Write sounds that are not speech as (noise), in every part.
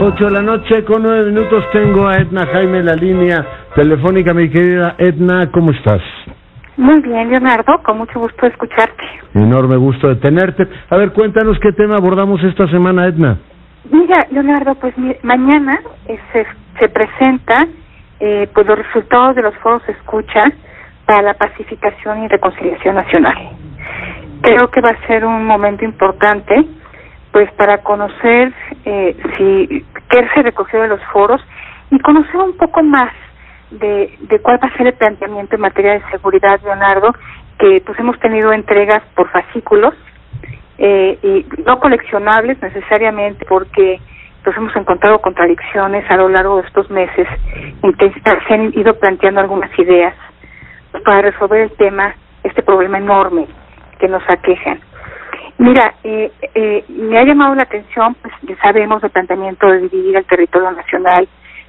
8 de la noche con nueve minutos tengo a Edna Jaime en la línea telefónica. Mi querida Edna, ¿cómo estás? Muy bien, Leonardo, con mucho gusto de escucharte. Enorme gusto de tenerte. A ver, cuéntanos qué tema abordamos esta semana, Edna. Mira, Leonardo, pues mañana eh, se, se presenta eh, pues los resultados de los foros escucha para la pacificación y reconciliación nacional. Creo que va a ser un momento importante pues para conocer eh, si qué se recogió de los foros y conocer un poco más de, de cuál va a ser el planteamiento en materia de seguridad, Leonardo, que pues hemos tenido entregas por fascículos eh, y no coleccionables necesariamente porque pues hemos encontrado contradicciones a lo largo de estos meses en que se han ido planteando algunas ideas para resolver el tema, este problema enorme que nos aquejan. Mira, eh, eh, me ha llamado la atención, pues ya sabemos el planteamiento de dividir el territorio nacional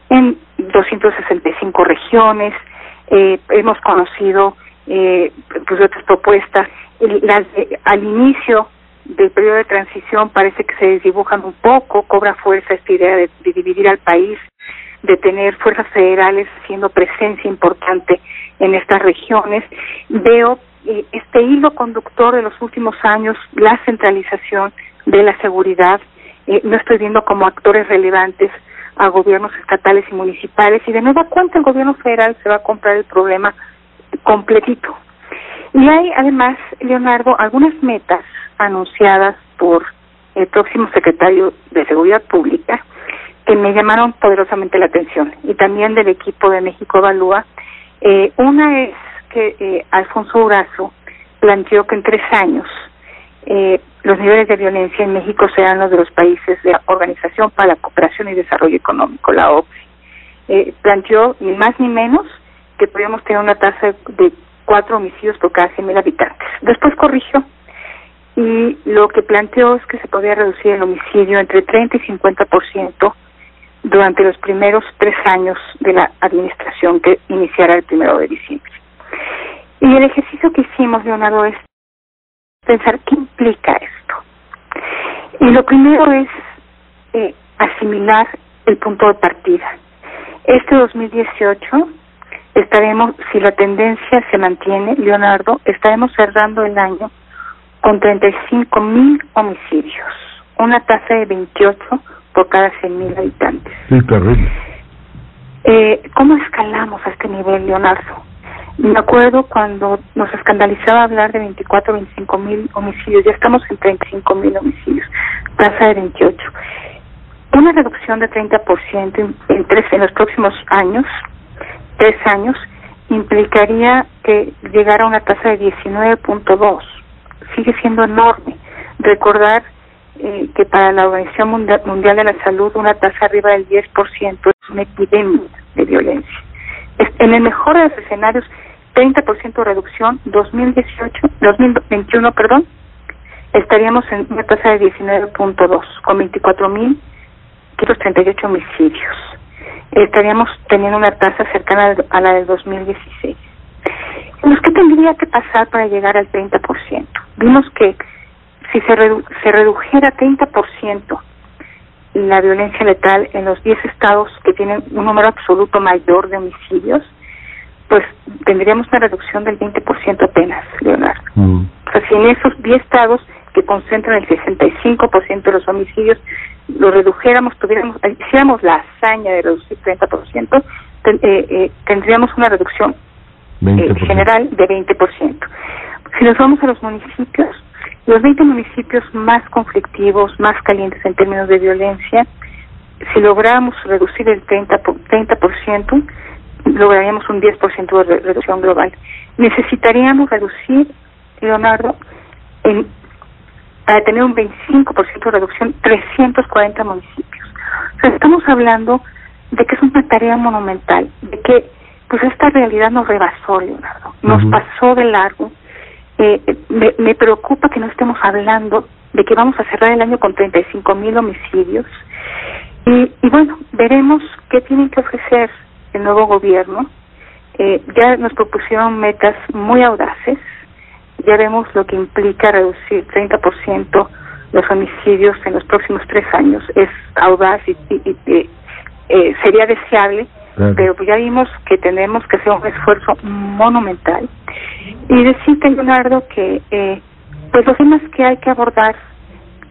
en 265 regiones, eh, hemos conocido eh, pues otras propuestas, las al inicio del periodo de transición parece que se desdibujan un poco, cobra fuerza esta idea de, de dividir al país, de tener fuerzas federales siendo presencia importante en estas regiones. Veo eh, este hilo conductor de los últimos años, la centralización de la seguridad. Eh, no estoy viendo como actores relevantes a gobiernos estatales y municipales y de nueva cuenta el gobierno federal se va a comprar el problema completito. Y hay además, Leonardo, algunas metas anunciadas por el próximo secretario de Seguridad Pública que me llamaron poderosamente la atención y también del equipo de México Evalúa. Eh, una es eh, Alfonso Durazo planteó que en tres años eh, los niveles de violencia en México sean los de los países de Organización para la Cooperación y Desarrollo Económico, la OCDE. Eh, planteó ni más ni menos que podríamos tener una tasa de cuatro homicidios por cada 100.000 habitantes. Después corrigió y lo que planteó es que se podía reducir el homicidio entre 30 y 50% durante los primeros tres años de la administración que iniciará el primero de diciembre. Y el ejercicio que hicimos, Leonardo, es pensar qué implica esto. Y lo primero es eh, asimilar el punto de partida. Este 2018 estaremos, si la tendencia se mantiene, Leonardo, estaremos cerrando el año con 35 mil homicidios, una tasa de 28 por cada 100 mil habitantes. Sí, terrible. Eh, ¿Cómo escalamos a este nivel, Leonardo? Me acuerdo cuando nos escandalizaba hablar de 24 o 25 mil homicidios, ya estamos en 35 mil homicidios, tasa de 28. Una reducción de 30% en, tres, en los próximos años, tres años, implicaría que llegara a una tasa de 19.2. Sigue siendo enorme. Recordar eh, que para la Organización Mundial, de la Salud una tasa arriba del 10% es una epidemia de violencia. En el mejor de los escenarios, 30% de reducción, 2018, 2021, perdón, estaríamos en una tasa de 19.2, con 24.538 homicidios. Estaríamos teniendo una tasa cercana a la del 2016. Entonces, ¿qué tendría que pasar para llegar al 30%? Vimos que si se, redu se redujera 30% la violencia letal en los 10 estados que tienen un número absoluto mayor de homicidios, pues tendríamos una reducción del 20% apenas, Leonardo. Mm. O sea, si en esos 10 estados que concentran el 65% de los homicidios, lo redujéramos, tuviéramos, hiciéramos la hazaña de reducir 30%, ten, eh, eh, tendríamos una reducción eh, general de 20%. Si nos vamos a los municipios, los 20 municipios más conflictivos, más calientes en términos de violencia, si lográramos reducir el 30%, por, 30% lograríamos un 10% de reducción global. Necesitaríamos reducir, Leonardo, en, para tener un 25% de reducción, 340 municipios. O sea, estamos hablando de que es una tarea monumental, de que pues esta realidad nos rebasó, Leonardo, nos uh -huh. pasó de largo eh, me, me preocupa que no estemos hablando de que vamos a cerrar el año con 35 mil homicidios. Y, y bueno, veremos qué tienen que ofrecer el nuevo gobierno. Eh, ya nos propusieron metas muy audaces. Ya vemos lo que implica reducir 30% los homicidios en los próximos tres años es audaz y, eh, sería deseable, pero pues ya vimos que tenemos que hacer un esfuerzo monumental. Y decirte, Leonardo, que eh, pues los temas que hay que abordar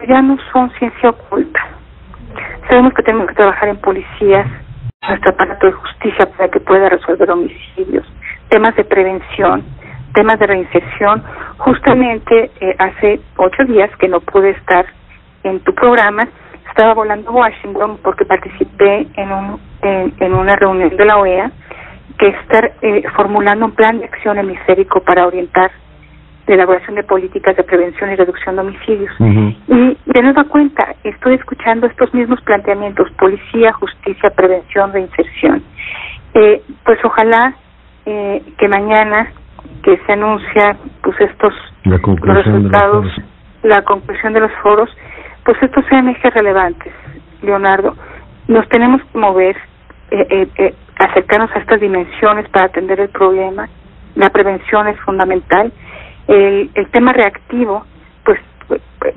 ya no son ciencia oculta. Sabemos que tenemos que trabajar en policías, aparato de justicia para que pueda resolver homicidios, temas de prevención, temas de reinserción. Justamente eh, hace ocho días que no pude estar en tu programa, estaba volando a Washington porque participé en, un, en, una reunión de la OEA que está eh, formulando un plan de acción hemisférico para orientar la elaboración de políticas de prevención y reducción de homicidios. Y de nueva cuenta, estoy escuchando estos mismos planteamientos, policía, justicia, prevención, reinserción. Eh, pues ojalá eh, que mañana que se anuncia pues estos resultados, la conclusión de los foros, pues estos sean ejes relevantes, Leonardo. Nos tenemos que mover, eh, eh, eh, acercarnos a estas dimensiones para atender el problema. La prevención es fundamental. El, el tema reactivo,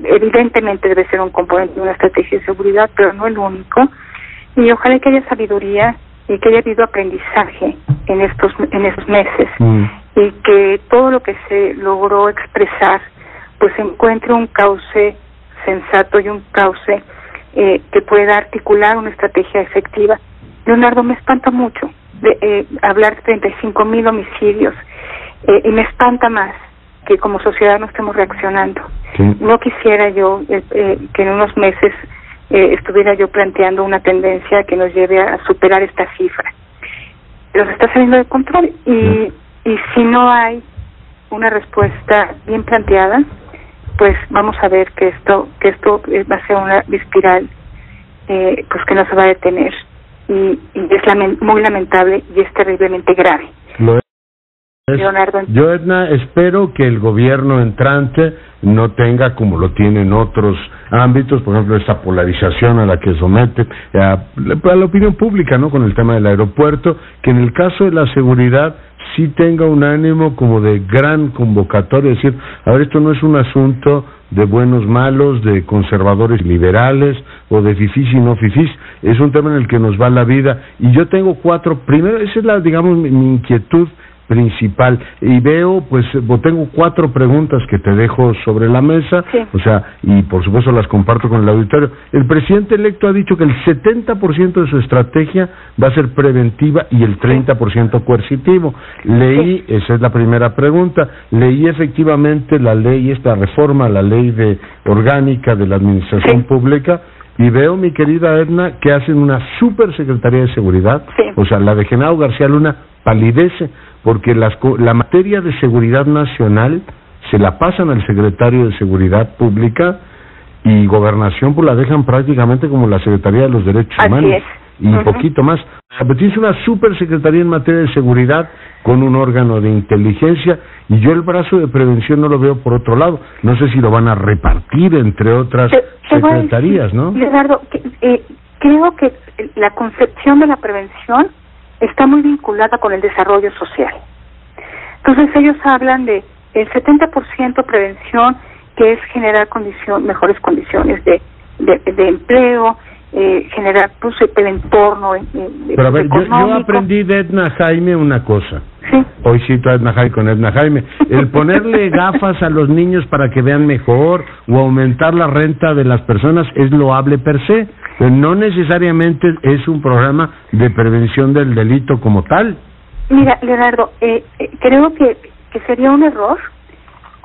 evidentemente debe ser un componente de una estrategia de seguridad, pero no el único. Y ojalá que haya sabiduría y que haya habido aprendizaje en estos en esos meses mm. y que todo lo que se logró expresar pues encuentre un cauce sensato y un cauce eh, que pueda articular una estrategia efectiva. Leonardo, me espanta mucho de, eh, hablar de 35 mil homicidios eh, y me espanta más que como sociedad no estemos reaccionando. No quisiera yo eh, que en unos meses eh, estuviera yo planteando una tendencia que nos lleve a superar esta cifra. Se está saliendo de control y, y si no hay una respuesta bien planteada, pues vamos a ver que esto que esto va a ser una espiral eh, pues que no se va a detener y, y es muy lamentable y es terriblemente grave. Yo, Edna, espero que el gobierno entrante no tenga, como lo tiene en otros ámbitos, por ejemplo, esta polarización a la que somete a, la opinión pública, ¿no? Con el tema del aeropuerto, que en el caso de la seguridad sí tenga un ánimo como de gran convocatoria, es decir, a ver, esto no es un asunto de buenos malos, de conservadores liberales o de fifís y no fifís, es un tema en el que nos va la vida. Y yo tengo cuatro, primero, esa es la, digamos, mi inquietud principal. Y veo pues tengo cuatro preguntas que te dejo sobre la mesa. O sea y por supuesto las comparto con el auditorio. El presidente electo ha dicho que el 70% de su estrategia va a ser preventiva y el 30% coercitivo. Leí esa es la primera pregunta leí efectivamente la ley esta reforma la ley de orgánica de la administración pública y veo, mi querida Edna, que hacen una super secretaría de seguridad, o sea, la de Genaro García Luna palidece, porque la materia de seguridad nacional se la pasan al secretario de Seguridad Pública y Gobernación pues la dejan prácticamente como la Secretaría de los Derechos Humanos y poquito más. Pero tienes una super secretaría en materia de seguridad con un órgano de inteligencia y yo el brazo de prevención no lo veo por otro lado. No sé si lo van a repartir entre otras secretarías, ¿no? Leonardo, eh, creo que la concepción de la prevención está muy vinculada con el desarrollo social. Entonces ellos hablan de el 70% prevención, que es generar condición, mejores condiciones de, de, empleo, eh, generar pues, el entorno eh, Pero a ver, yo, aprendí de Edna Jaime una cosa. Sí. Hoy cito a Edna Jaime con Edna Jaime. El (laughs) ponerle gafas a los niños para que vean mejor o aumentar la renta de las personas es loable per se no necesariamente es un programa de prevención del delito como tal. Mira, Leonardo, eh, eh, creo que, que sería un error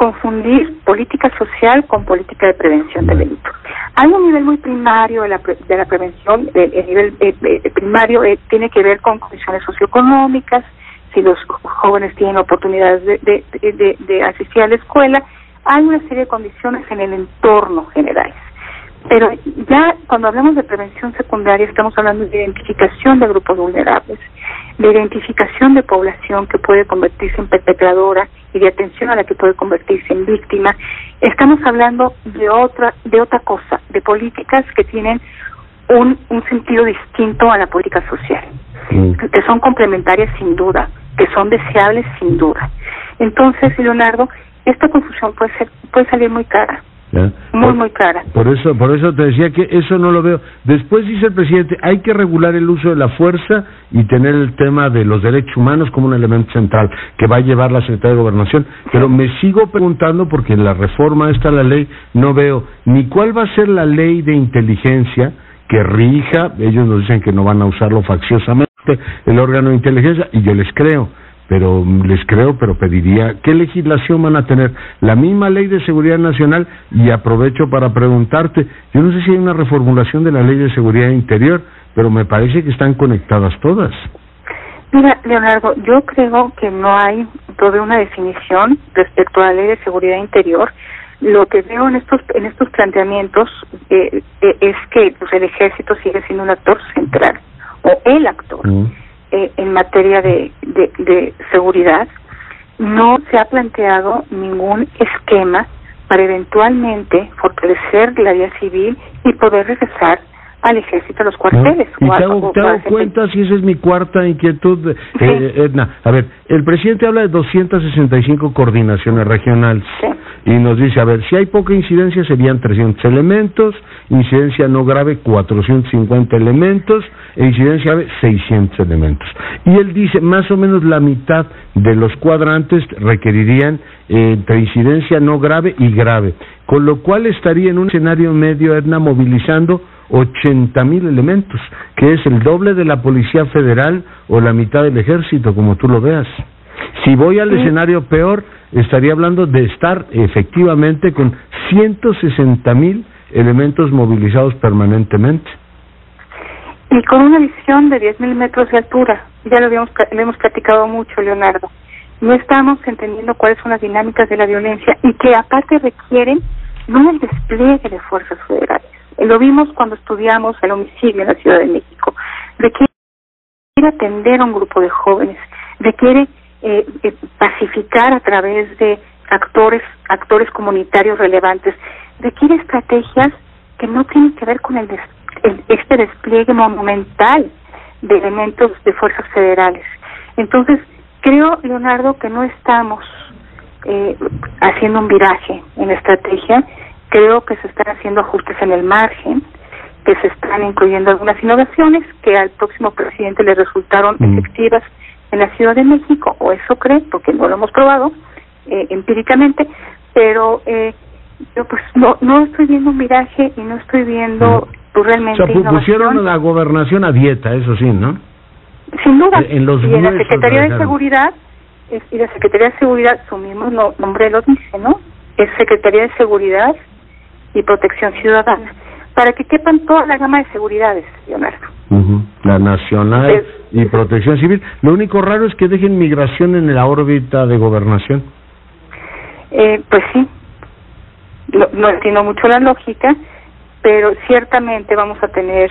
confundir política social con política de prevención del delito. Hay un nivel muy primario de la, de la prevención, el, nivel eh, primario tiene que ver con condiciones socioeconómicas, si los jóvenes tienen oportunidades de, de, de, de asistir a la escuela, hay una serie de condiciones en el entorno general. Pero ya cuando hablamos de prevención secundaria estamos hablando de identificación de grupos vulnerables, de identificación de población que puede convertirse en perpetradora y de atención a la que puede convertirse en víctima. Estamos hablando de otra de otra cosa, de políticas que tienen un, un sentido distinto a la política social, mm. que son complementarias sin duda, que son deseables sin duda. Entonces, Leonardo, esta confusión puede ser puede salir muy cara Muy, muy clara. Por eso, por eso te decía que eso no lo veo. Después dice el presidente, hay que regular el uso de la fuerza y tener el tema de los derechos humanos como un elemento central que va a llevar la Secretaría de Gobernación. Pero me sigo preguntando, porque en la reforma esta la ley no veo ni cuál va a ser la ley de inteligencia que rija, ellos nos dicen que no van a usarlo facciosamente, el órgano de inteligencia, y yo les creo pero les creo, pero pediría, ¿qué legislación van a tener? La misma ley de seguridad nacional y aprovecho para preguntarte, yo no sé si hay una reformulación de la ley de seguridad interior, pero me parece que están conectadas todas. Mira, Leonardo, yo creo que no hay toda una definición respecto a la ley de seguridad interior. Lo que veo en estos en estos planteamientos eh, eh, es que pues, el ejército sigue siendo un actor central o el actor. Mm. Eh, en materia de, de, seguridad, no se ha planteado ningún esquema para eventualmente fortalecer la vía civil y poder regresar al ejército a los cuarteles. Y te hago, cuenta si esa es mi cuarta inquietud, eh, eh, Edna. A ver, el presidente habla de 265 coordinaciones regionales y nos dice, a ver, si hay poca incidencia serían 300 elementos, incidencia no grave 450 elementos e incidencia grave 600 elementos. Y él dice, más o menos la mitad de los cuadrantes requerirían eh, entre incidencia no grave y grave, con lo cual estaría en un escenario medio, Edna, movilizando 80 mil elementos, que es el doble de la Policía Federal o la mitad del ejército, como tú lo veas. Si voy al escenario peor, estaría hablando de estar efectivamente con 160 mil elementos movilizados permanentemente. Y con una visión de 10 mil metros de altura, ya lo, habíamos, lo hemos platicado mucho, Leonardo. No estamos entendiendo cuáles son las dinámicas de la violencia y que aparte requieren no el despliegue de fuerzas federales. Lo vimos cuando estudiamos el homicidio en la Ciudad de México. Requiere atender a un grupo de jóvenes, requiere eh, eh, pacificar a través de actores actores comunitarios relevantes. Requiere estrategias que no tienen que ver con el, este despliegue monumental de elementos de fuerzas federales. Entonces creo Leonardo que no estamos eh, haciendo un viraje en la estrategia. Creo que se están haciendo ajustes en el margen que se están incluyendo algunas innovaciones que al próximo presidente le resultaron mm. En la Ciudad de México, o eso cree, porque no lo hemos probado eh, empíricamente, pero eh, yo pues no no estoy viendo un miraje y no estoy viendo pues, realmente. O sea, pusieron la gobernación a dieta, eso sí, ¿no? Sin duda. Eh, en los y en la Secretaría de Seguridad, y la Secretaría de Seguridad, su mismo nombre lo dice, ¿no? Es Secretaría de Seguridad y Protección Ciudadana, para que quepan toda la gama de seguridades, Leonardo. La nacional y protección civil. Lo único raro es que dejen migración en la órbita de gobernación. Eh, pues sí, no, entiendo mucho la lógica, pero ciertamente vamos a tener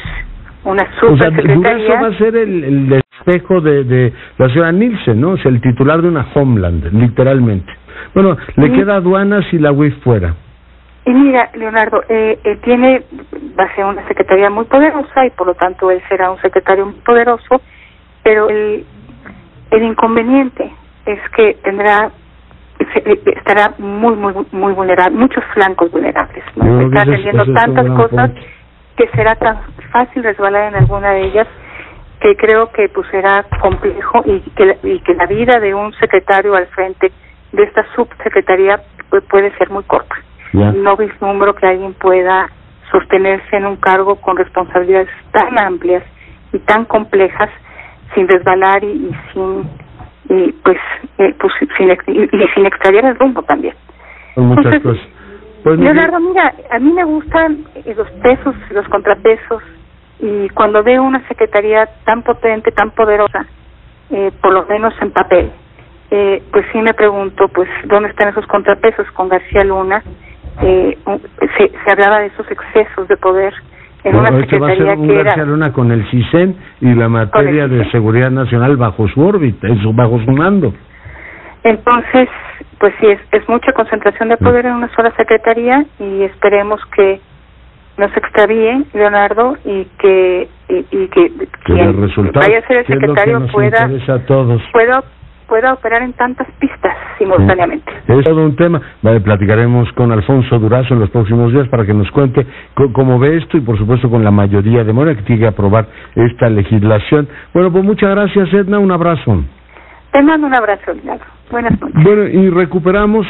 una subsecretaría. O va a ser el, el espejo de, de la señora Nielsen, ¿no? O sea, el titular de una Homeland, literalmente. Bueno, le queda aduanas y la UIF fuera. Y mira, Leonardo, eh, eh, tiene, va a ser una secretaría muy poderosa y por lo tanto él será un secretario muy poderoso, pero el, el inconveniente es que tendrá eh, estará muy muy muy vulnerable muchos flancos vulnerables ¿no? está atendiendo tantas cosas que será tan fácil resbalar en alguna de ellas que creo que pues será complejo y que y que la vida de un secretario al frente de esta subsecretaría puede ser muy corta. No vislumbro que alguien pueda sostenerse en un cargo con responsabilidades tan amplias y tan complejas sin resbalar y, sin y pues, eh, pues sin, y, sin extraviar el rumbo también. Muchas cosas. Pues, Leonardo, mira, a mí me gustan eh, los pesos, los contrapesos, y cuando veo una secretaría tan potente, tan poderosa, eh, por lo menos en papel, eh, pues sí me pregunto, pues, ¿dónde están esos contrapesos con García Luna? eh, se, se hablaba de esos excesos de poder en una secretaría va a ser que era Luna con el CISEN y la materia de seguridad nacional bajo su órbita, bajo su mando. Entonces, pues sí, es, es mucha concentración de poder en una sola secretaría y esperemos que no se extravíe, Leonardo, y que y, que quien vaya a ser el secretario pueda, pueda pueda operar en tantas pistas simultáneamente. Es todo un tema. platicaremos con Alfonso Durazo en los próximos días para que nos cuente cómo ve esto y, por supuesto, con la mayoría de Morena que tiene que aprobar esta legislación. Bueno, pues muchas gracias, Edna. Un abrazo. Te mando un abrazo, Buenas noches. Bueno, y recuperamos